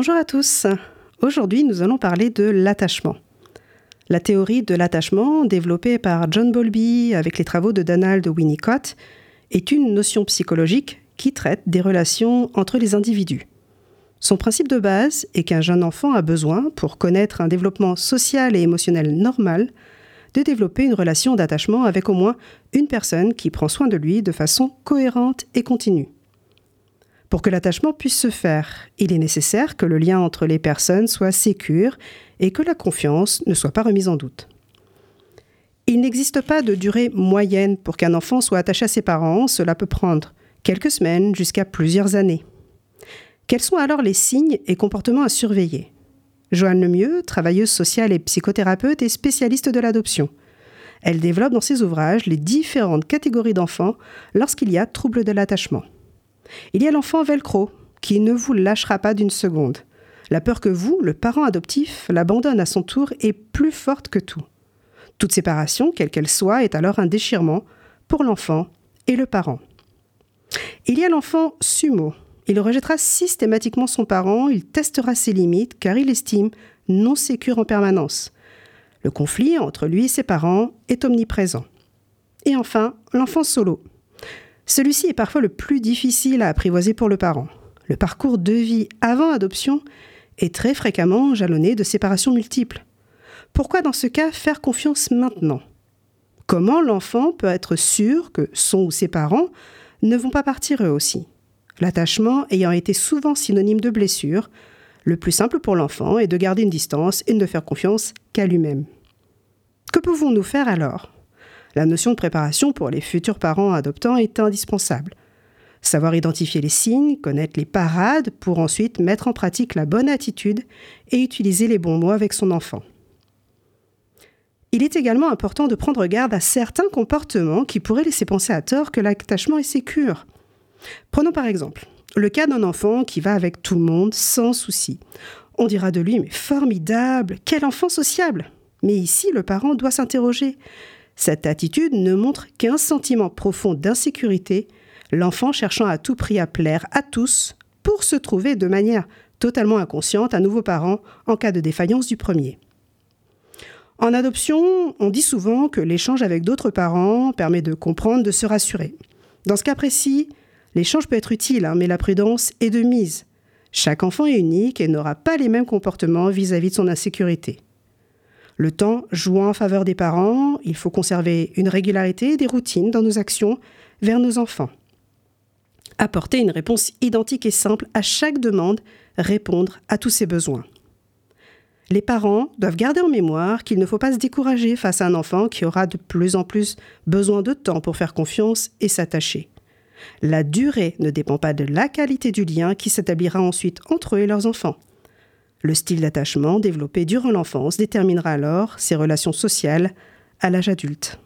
Bonjour à tous. Aujourd'hui, nous allons parler de l'attachement. La théorie de l'attachement, développée par John Bowlby avec les travaux de Donald Winnicott, est une notion psychologique qui traite des relations entre les individus. Son principe de base est qu'un jeune enfant a besoin, pour connaître un développement social et émotionnel normal, de développer une relation d'attachement avec au moins une personne qui prend soin de lui de façon cohérente et continue. Pour que l'attachement puisse se faire, il est nécessaire que le lien entre les personnes soit sécure et que la confiance ne soit pas remise en doute. Il n'existe pas de durée moyenne pour qu'un enfant soit attaché à ses parents, cela peut prendre quelques semaines jusqu'à plusieurs années. Quels sont alors les signes et comportements à surveiller? Joanne Lemieux, travailleuse sociale et psychothérapeute, est spécialiste de l'adoption. Elle développe dans ses ouvrages les différentes catégories d'enfants lorsqu'il y a trouble de l'attachement. Il y a l'enfant velcro, qui ne vous lâchera pas d'une seconde. La peur que vous, le parent adoptif, l'abandonne à son tour est plus forte que tout. Toute séparation, quelle qu'elle soit, est alors un déchirement pour l'enfant et le parent. Il y a l'enfant sumo. Il rejettera systématiquement son parent, il testera ses limites car il estime non sécure en permanence. Le conflit entre lui et ses parents est omniprésent. Et enfin, l'enfant solo. Celui-ci est parfois le plus difficile à apprivoiser pour le parent. Le parcours de vie avant adoption est très fréquemment jalonné de séparations multiples. Pourquoi dans ce cas faire confiance maintenant? Comment l'enfant peut être sûr que son ou ses parents ne vont pas partir eux aussi? L'attachement ayant été souvent synonyme de blessure, le plus simple pour l'enfant est de garder une distance et de ne faire confiance qu'à lui-même. Que pouvons-nous faire alors? La notion de préparation pour les futurs parents adoptants est indispensable. Savoir identifier les signes, connaître les parades pour ensuite mettre en pratique la bonne attitude et utiliser les bons mots avec son enfant. Il est également important de prendre garde à certains comportements qui pourraient laisser penser à tort que l'attachement est sécure. Prenons par exemple le cas d'un enfant qui va avec tout le monde sans souci. On dira de lui, mais formidable, quel enfant sociable. Mais ici, le parent doit s'interroger. Cette attitude ne montre qu'un sentiment profond d'insécurité, l'enfant cherchant à tout prix à plaire à tous pour se trouver de manière totalement inconsciente un nouveau parent en cas de défaillance du premier. En adoption, on dit souvent que l'échange avec d'autres parents permet de comprendre, de se rassurer. Dans ce cas précis, l'échange peut être utile, hein, mais la prudence est de mise. Chaque enfant est unique et n'aura pas les mêmes comportements vis-à-vis -vis de son insécurité. Le temps joue en faveur des parents, il faut conserver une régularité et des routines dans nos actions vers nos enfants. Apporter une réponse identique et simple à chaque demande, répondre à tous ses besoins. Les parents doivent garder en mémoire qu'il ne faut pas se décourager face à un enfant qui aura de plus en plus besoin de temps pour faire confiance et s'attacher. La durée ne dépend pas de la qualité du lien qui s'établira ensuite entre eux et leurs enfants. Le style d'attachement développé durant l'enfance déterminera alors ses relations sociales à l'âge adulte.